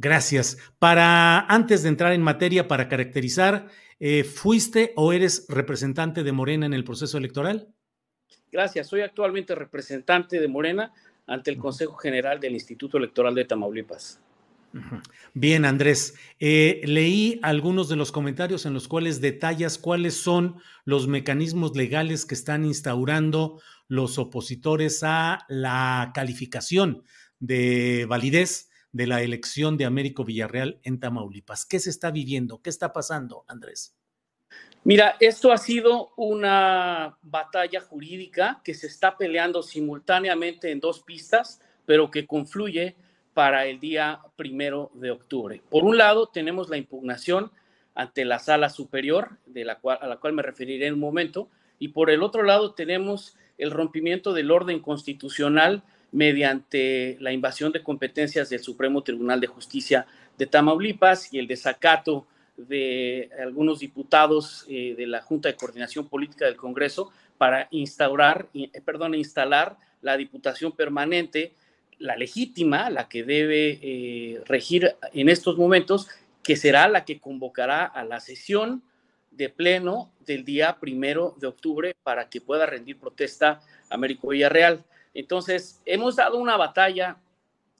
Gracias. Para, antes de entrar en materia, para caracterizar eh, ¿Fuiste o eres representante de Morena en el proceso electoral? Gracias, soy actualmente representante de Morena ante el Consejo General del Instituto Electoral de Tamaulipas. Bien, Andrés. Eh, leí algunos de los comentarios en los cuales detallas cuáles son los mecanismos legales que están instaurando los opositores a la calificación de validez de la elección de Américo Villarreal en Tamaulipas. ¿Qué se está viviendo? ¿Qué está pasando, Andrés? Mira, esto ha sido una batalla jurídica que se está peleando simultáneamente en dos pistas, pero que confluye para el día primero de octubre. Por un lado, tenemos la impugnación ante la sala superior, de la cual, a la cual me referiré en un momento, y por el otro lado tenemos el rompimiento del orden constitucional mediante la invasión de competencias del Supremo Tribunal de Justicia de Tamaulipas y el desacato de algunos diputados eh, de la Junta de Coordinación Política del Congreso para instaurar, eh, perdón, instalar la diputación permanente, la legítima, la que debe eh, regir en estos momentos, que será la que convocará a la sesión de pleno del día primero de octubre para que pueda rendir protesta Américo Villarreal. Entonces, hemos dado una batalla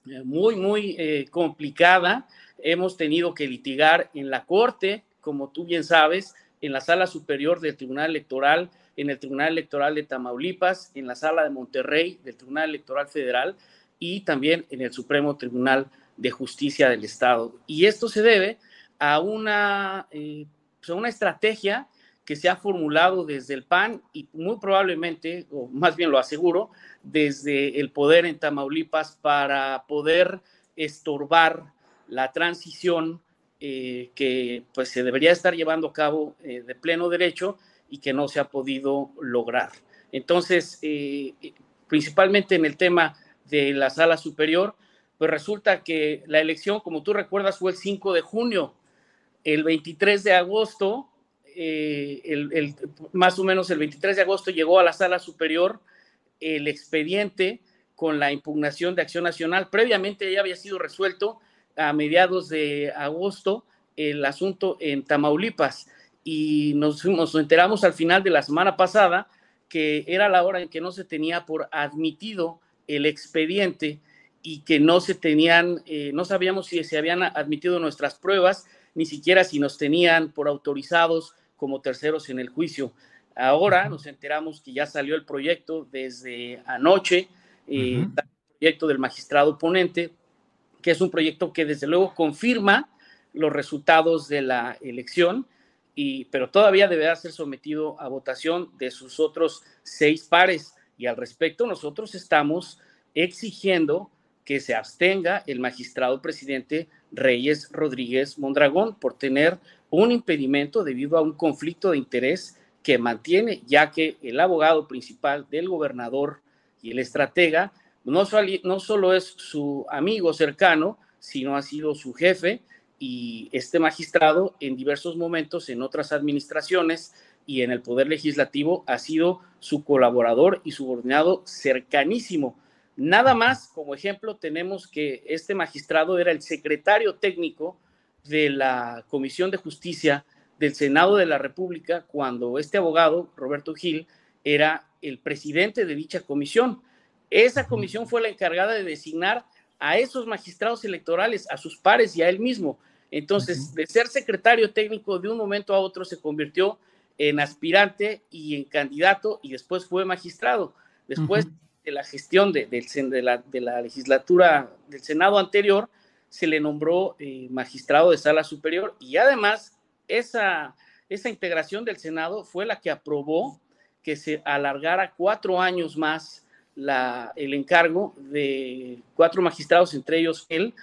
eh, muy, muy eh, complicada. Hemos tenido que litigar en la Corte, como tú bien sabes, en la Sala Superior del Tribunal Electoral, en el Tribunal Electoral de Tamaulipas, en la Sala de Monterrey del Tribunal Electoral Federal y también en el Supremo Tribunal de Justicia del Estado. Y esto se debe a una, eh, pues, una estrategia que se ha formulado desde el PAN y muy probablemente, o más bien lo aseguro, desde el poder en Tamaulipas para poder estorbar la transición eh, que pues se debería estar llevando a cabo eh, de pleno derecho y que no se ha podido lograr. Entonces, eh, principalmente en el tema de la sala superior, pues resulta que la elección, como tú recuerdas, fue el 5 de junio. El 23 de agosto eh, más o menos el 23 de agosto llegó a la sala superior el expediente con la impugnación de Acción Nacional. Previamente ya había sido resuelto a mediados de agosto el asunto en Tamaulipas y nos, enteramos al final de la semana pasada que era la hora en que no se tenía por admitido el expediente y que no se tenían, eh, no sabíamos si se habían admitido nuestras pruebas, ni siquiera si nos tenían por autorizados como terceros en el juicio. Ahora nos enteramos que ya salió el proyecto desde anoche, eh, el proyecto del magistrado ponente, que es un proyecto que desde luego confirma los resultados de la elección, y, pero todavía deberá ser sometido a votación de sus otros seis pares. Y al respecto, nosotros estamos exigiendo que se abstenga el magistrado presidente Reyes Rodríguez Mondragón por tener un impedimento debido a un conflicto de interés que mantiene, ya que el abogado principal del gobernador y el estratega no, no solo es su amigo cercano, sino ha sido su jefe y este magistrado en diversos momentos en otras administraciones y en el Poder Legislativo ha sido su colaborador y subordinado cercanísimo. Nada más, como ejemplo, tenemos que este magistrado era el secretario técnico de la Comisión de Justicia del Senado de la República cuando este abogado, Roberto Gil, era el presidente de dicha comisión. Esa comisión fue la encargada de designar a esos magistrados electorales, a sus pares y a él mismo. Entonces, de ser secretario técnico, de un momento a otro se convirtió en aspirante y en candidato y después fue magistrado. Después de la gestión de, la, legislatura del Senado anterior, se le nombró eh, magistrado de sala superior y además esa, esa integración del Senado fue la que aprobó que se alargara cuatro años más la, el encargo de cuatro magistrados, entre ellos él,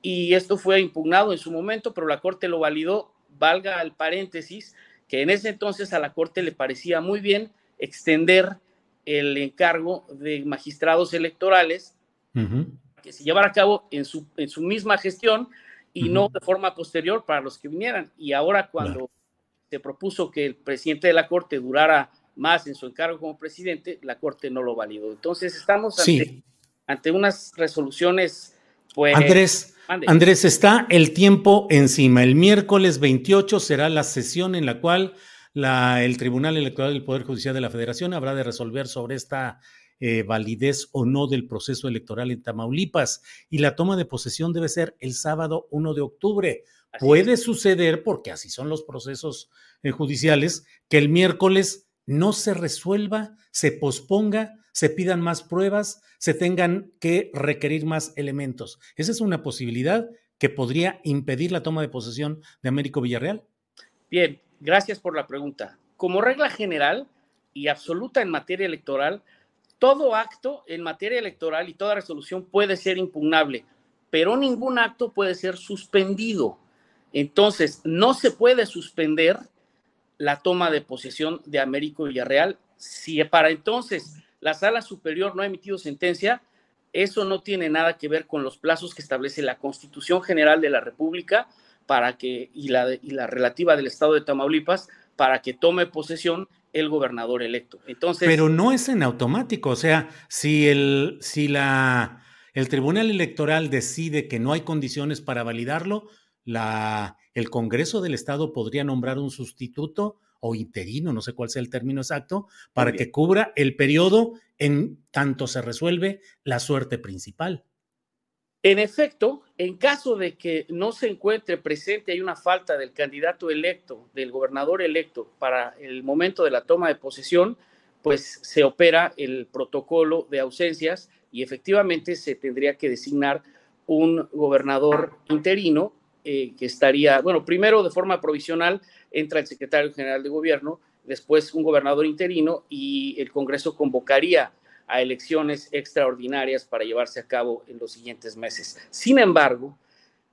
y esto fue impugnado en su momento, pero la Corte lo validó, valga el paréntesis, que en ese entonces a la Corte le parecía muy bien extender el encargo de magistrados electorales que se llevara a cabo en su, en su misma gestión y no de forma posterior para los que vinieran. Y ahora cuando se propuso que el presidente de la Corte durara más en su encargo como presidente, la Corte no lo validó. Entonces estamos ante, ante unas resoluciones, pues... Andrés, Andrés, está el tiempo encima. El miércoles 28 será la sesión en la cual la, el Tribunal Electoral del Poder Judicial de la Federación habrá de resolver sobre esta eh, validez o no del proceso electoral en Tamaulipas y la toma de posesión debe ser el sábado 1 de octubre. Puede suceder, porque así son los procesos eh, judiciales, que el miércoles no se resuelva, se posponga, se pidan más pruebas, se tengan que requerir más elementos. Esa es una posibilidad que podría impedir la toma de posesión de Américo Villarreal. Bien, Gracias por la pregunta. Como regla general y absoluta en materia electoral, todo acto en materia electoral y toda resolución puede ser impugnable, pero ningún acto puede ser suspendido. Entonces, no se puede suspender la toma de posesión de Américo Villarreal. Si para entonces la sala superior no ha emitido sentencia, eso no tiene nada que ver con los plazos que establece la Constitución General de la República para que, y la, y la relativa del estado de Tamaulipas, para que tome posesión el gobernador electo. Entonces, Pero no es en automático, o sea, si el, si la, el Tribunal Electoral decide que no hay condiciones para validarlo, la, el Congreso del Estado podría nombrar un sustituto o interino, no sé cuál sea el término exacto, para que cubra el periodo en tanto se resuelve la suerte principal. En efecto, en caso de que no se encuentre presente, hay una falta del candidato electo, del gobernador electo para el momento de la toma de posesión, pues se opera el protocolo de ausencias y efectivamente se tendría que designar un gobernador interino eh, que estaría, bueno, primero de forma provisional entra el secretario general de gobierno, después un gobernador interino y el Congreso convocaría a elecciones extraordinarias para llevarse a cabo en los siguientes meses. Sin embargo,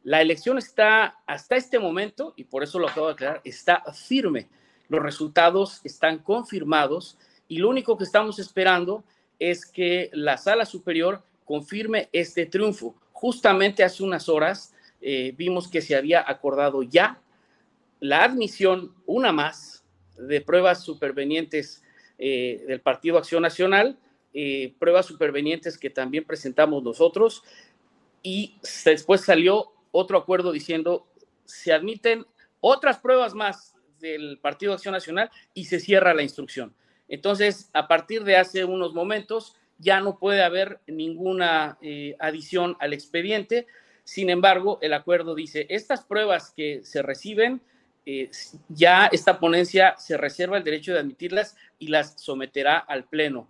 la elección está hasta este momento, y por eso lo acabo de aclarar, está firme. Los resultados están confirmados y lo único que estamos esperando es que la sala superior confirme este triunfo. Justamente hace unas horas eh, vimos que se había acordado ya la admisión, una más, de pruebas supervenientes eh, del Partido Acción Nacional eh, pruebas supervenientes que también presentamos nosotros y después salió otro acuerdo diciendo se admiten otras pruebas más del Partido Acción Nacional y se cierra la instrucción. Entonces, a partir de hace unos momentos, ya no puede haber ninguna eh, adición al expediente. Sin embargo, el acuerdo dice, estas pruebas que se reciben, eh, ya esta ponencia se reserva el derecho de admitirlas y las someterá al Pleno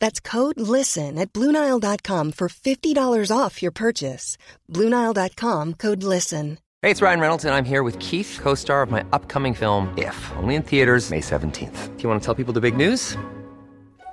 That's code LISTEN at Bluenile.com for $50 off your purchase. Bluenile.com code LISTEN. Hey, it's Ryan Reynolds, and I'm here with Keith, co star of my upcoming film, If, only in theaters, May 17th. Do you want to tell people the big news?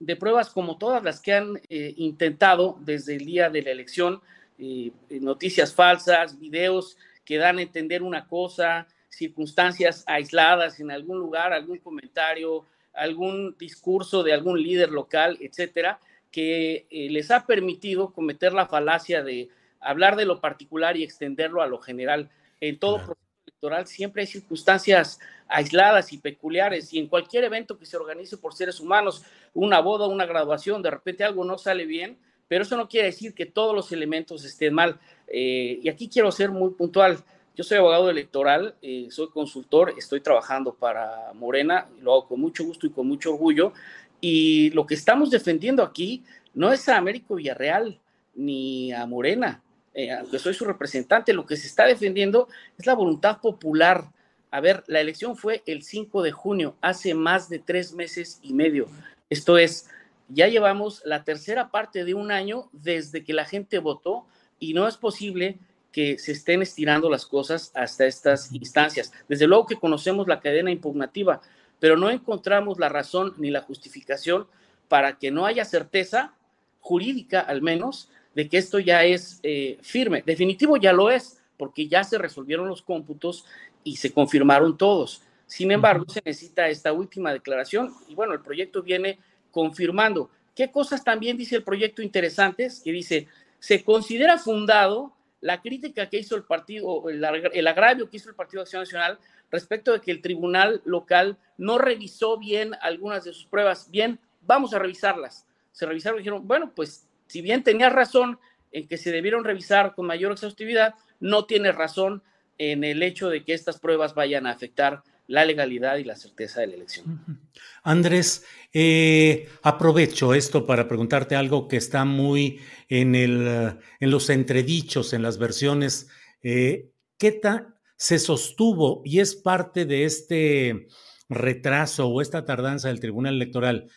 De pruebas como todas las que han eh, intentado desde el día de la elección, eh, noticias falsas, videos que dan a entender una cosa, circunstancias aisladas en algún lugar, algún comentario, algún discurso de algún líder local, etcétera, que eh, les ha permitido cometer la falacia de hablar de lo particular y extenderlo a lo general. En todo proceso electoral siempre hay circunstancias aisladas y peculiares y en cualquier evento que se organice por seres humanos, una boda, una graduación, de repente algo no sale bien, pero eso no quiere decir que todos los elementos estén mal. Eh, y aquí quiero ser muy puntual. Yo soy abogado electoral, eh, soy consultor, estoy trabajando para Morena, lo hago con mucho gusto y con mucho orgullo. Y lo que estamos defendiendo aquí no es a Américo Villarreal ni a Morena, eh, aunque soy su representante, lo que se está defendiendo es la voluntad popular. A ver, la elección fue el 5 de junio, hace más de tres meses y medio. Esto es, ya llevamos la tercera parte de un año desde que la gente votó y no es posible que se estén estirando las cosas hasta estas instancias. Desde luego que conocemos la cadena impugnativa, pero no encontramos la razón ni la justificación para que no haya certeza jurídica, al menos, de que esto ya es eh, firme. Definitivo ya lo es, porque ya se resolvieron los cómputos y se confirmaron todos. Sin embargo, se necesita esta última declaración y bueno, el proyecto viene confirmando. ¿Qué cosas también dice el proyecto interesantes? Que dice, se considera fundado la crítica que hizo el partido, el, el agravio que hizo el Partido de Acción Nacional respecto de que el tribunal local no revisó bien algunas de sus pruebas. Bien, vamos a revisarlas. Se revisaron y dijeron, bueno, pues si bien tenía razón en que se debieron revisar con mayor exhaustividad, no tiene razón en el hecho de que estas pruebas vayan a afectar la legalidad y la certeza de la elección. Andrés, eh, aprovecho esto para preguntarte algo que está muy en, el, en los entredichos, en las versiones. Eh, ¿Qué tal se sostuvo y es parte de este retraso o esta tardanza del Tribunal Electoral,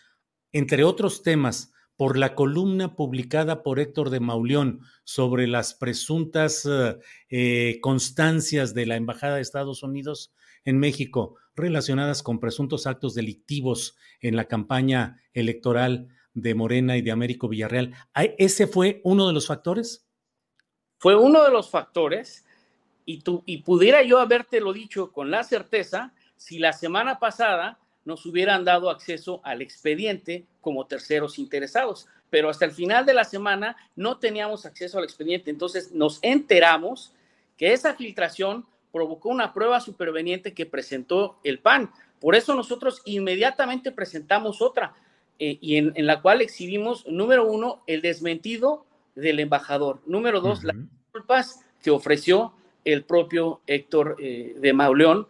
entre otros temas, por la columna publicada por Héctor de Mauleón sobre las presuntas eh, constancias de la Embajada de Estados Unidos en México relacionadas con presuntos actos delictivos en la campaña electoral de Morena y de Américo Villarreal. ¿Ese fue uno de los factores? Fue uno de los factores y, tú, y pudiera yo habértelo dicho con la certeza si la semana pasada nos hubieran dado acceso al expediente como terceros interesados. Pero hasta el final de la semana no teníamos acceso al expediente. Entonces nos enteramos que esa filtración provocó una prueba superveniente que presentó el PAN. Por eso nosotros inmediatamente presentamos otra eh, y en, la cual exhibimos, número uno, el desmentido del embajador. Número dos, las disculpas que ofreció el propio Héctor eh, de Mauleón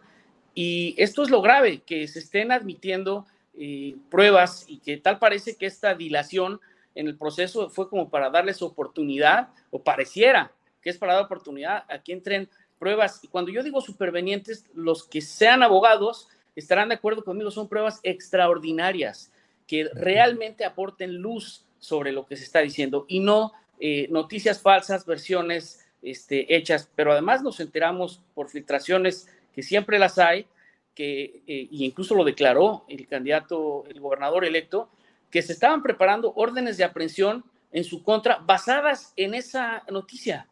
y esto es lo grave, que se estén admitiendo eh, pruebas y que tal parece que esta dilación en el proceso fue como para darles oportunidad, o pareciera que es para dar oportunidad a que entren pruebas. Y cuando yo digo supervenientes, los que sean abogados estarán de acuerdo conmigo, son pruebas extraordinarias que realmente aporten luz sobre lo que se está diciendo y no eh, noticias falsas, versiones este, hechas, pero además nos enteramos por filtraciones que siempre las hay, que eh, incluso lo declaró el candidato, el gobernador electo, que se estaban preparando órdenes de aprehensión en su contra basadas en esa noticia.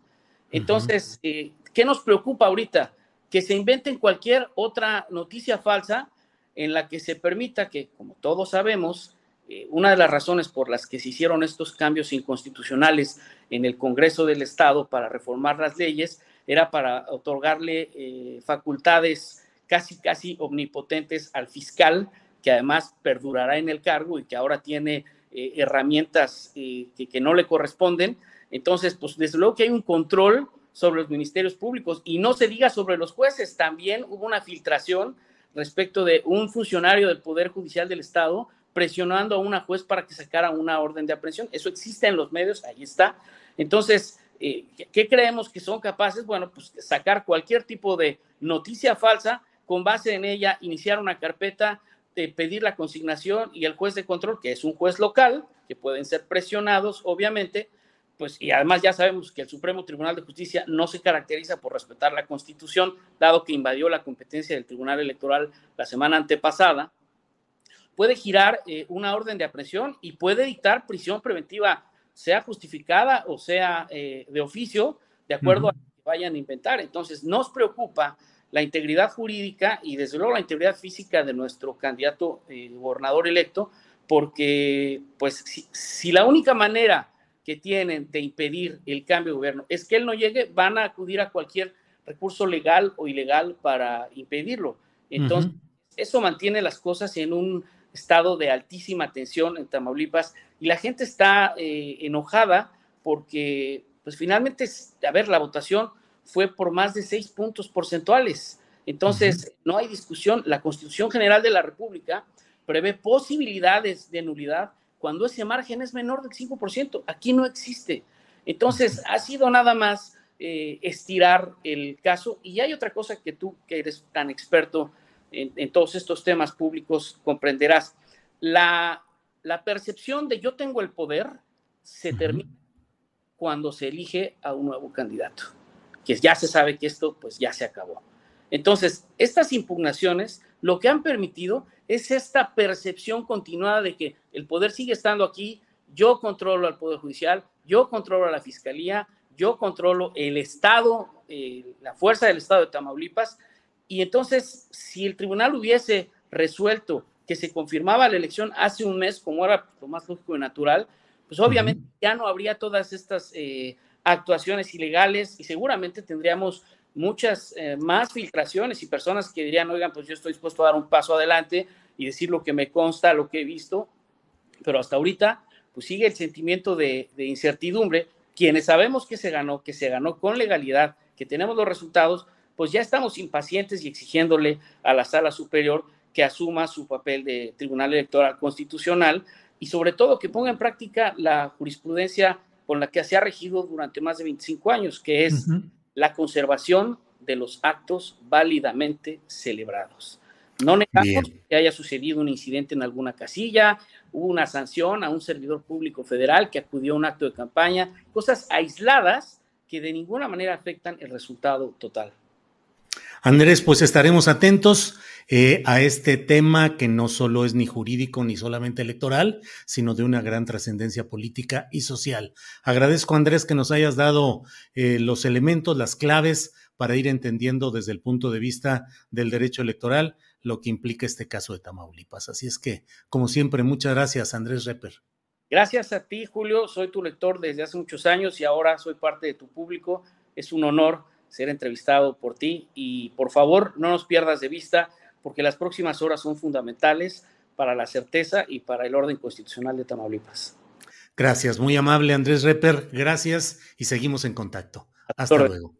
Entonces, eh, ¿qué nos preocupa ahorita? Que se inventen cualquier otra noticia falsa en la que se permita que, como todos sabemos, eh, una de las razones por las que se hicieron estos cambios inconstitucionales en el Congreso del Estado para reformar las leyes era para otorgarle eh, facultades casi, casi omnipotentes al fiscal, que además perdurará en el cargo y que ahora tiene eh, herramientas eh, que, no le corresponden. Entonces, pues desde luego que hay un control sobre los ministerios públicos y no se diga sobre los jueces. También hubo una filtración respecto de un funcionario del Poder Judicial del Estado presionando a una juez para que sacara una orden de aprehensión. Eso existe en los medios, ahí está. Entonces, eh, ¿qué creemos que son capaces? Bueno, pues sacar cualquier tipo de noticia falsa, con base en ella iniciar una carpeta, de pedir la consignación y el juez de control, que es un juez local, que pueden ser presionados, obviamente, pues, y además ya sabemos que el Supremo Tribunal de Justicia no se caracteriza por respetar la Constitución, dado que invadió la competencia del Tribunal Electoral la semana antepasada, puede girar eh, una orden de aprehensión y puede dictar prisión preventiva, sea justificada o sea eh, de oficio, de acuerdo a lo que vayan a inventar. Entonces, nos preocupa la integridad jurídica y desde luego la integridad física de nuestro candidato eh, gobernador electo, porque pues si la única manera que tienen de impedir el cambio de gobierno es que él no llegue, van a acudir a cualquier recurso legal o ilegal para impedirlo. Entonces, eso mantiene las cosas en un estado de altísima tensión en Tamaulipas y la gente está eh, enojada porque, pues finalmente, a ver, la votación fue por más de seis puntos porcentuales. Entonces, no hay discusión. La Constitución General de la República prevé posibilidades de nulidad cuando ese margen es menor del 5%. Aquí no existe. Entonces, ha sido nada más eh, estirar el caso. Y hay otra cosa que tú, que eres tan experto en, todos estos temas públicos, comprenderás. La, la, percepción de yo tengo el poder se termina cuando se elige a un nuevo candidato, que ya se sabe que esto pues ya se acabó. Entonces, estas impugnaciones lo que han permitido es esta percepción continuada de que el poder sigue estando aquí, yo controlo al Poder Judicial, yo controlo a la Fiscalía, yo controlo el Estado, eh, la fuerza del Estado de Tamaulipas, y entonces si el tribunal hubiese resuelto que se confirmaba la elección hace un mes, como era lo más lógico y natural, pues obviamente ya no habría todas estas eh, actuaciones ilegales y seguramente tendríamos muchas eh, más filtraciones y personas que dirían, oigan, pues yo estoy dispuesto a dar un paso adelante y decir lo que me consta, lo que he visto, pero hasta ahorita, pues sigue el sentimiento de, de incertidumbre. Quienes sabemos que se ganó, que se ganó con legalidad, que tenemos los resultados, pues ya estamos impacientes y exigiéndole a la sala superior que asuma su papel de Tribunal Electoral Constitucional y sobre todo que ponga en práctica la jurisprudencia con la que se ha regido durante más de 25 años, que es la conservación de los actos válidamente celebrados. No negamos que haya sucedido un incidente en alguna casilla, hubo una sanción a un servidor público federal que acudió a un acto de campaña, cosas aisladas que de ninguna manera afectan el resultado total. Andrés, pues estaremos atentos eh, a este tema que no solo es ni jurídico ni solamente electoral, sino de una gran trascendencia política y social. Agradezco, Andrés, que nos hayas dado eh, los elementos, las claves para ir entendiendo desde el punto de vista del derecho electoral lo que implica este caso de Tamaulipas. Así es que, como siempre, muchas gracias, Andrés Reper. Gracias a ti, Julio. Soy tu lector desde hace muchos años y ahora soy parte de tu público. Es un honor ser entrevistado por ti y por favor no nos pierdas de vista porque las próximas horas son fundamentales para la certeza y para el orden constitucional de Tamaulipas. Gracias, muy amable Andrés Reper, gracias y seguimos en contacto. Hasta luego.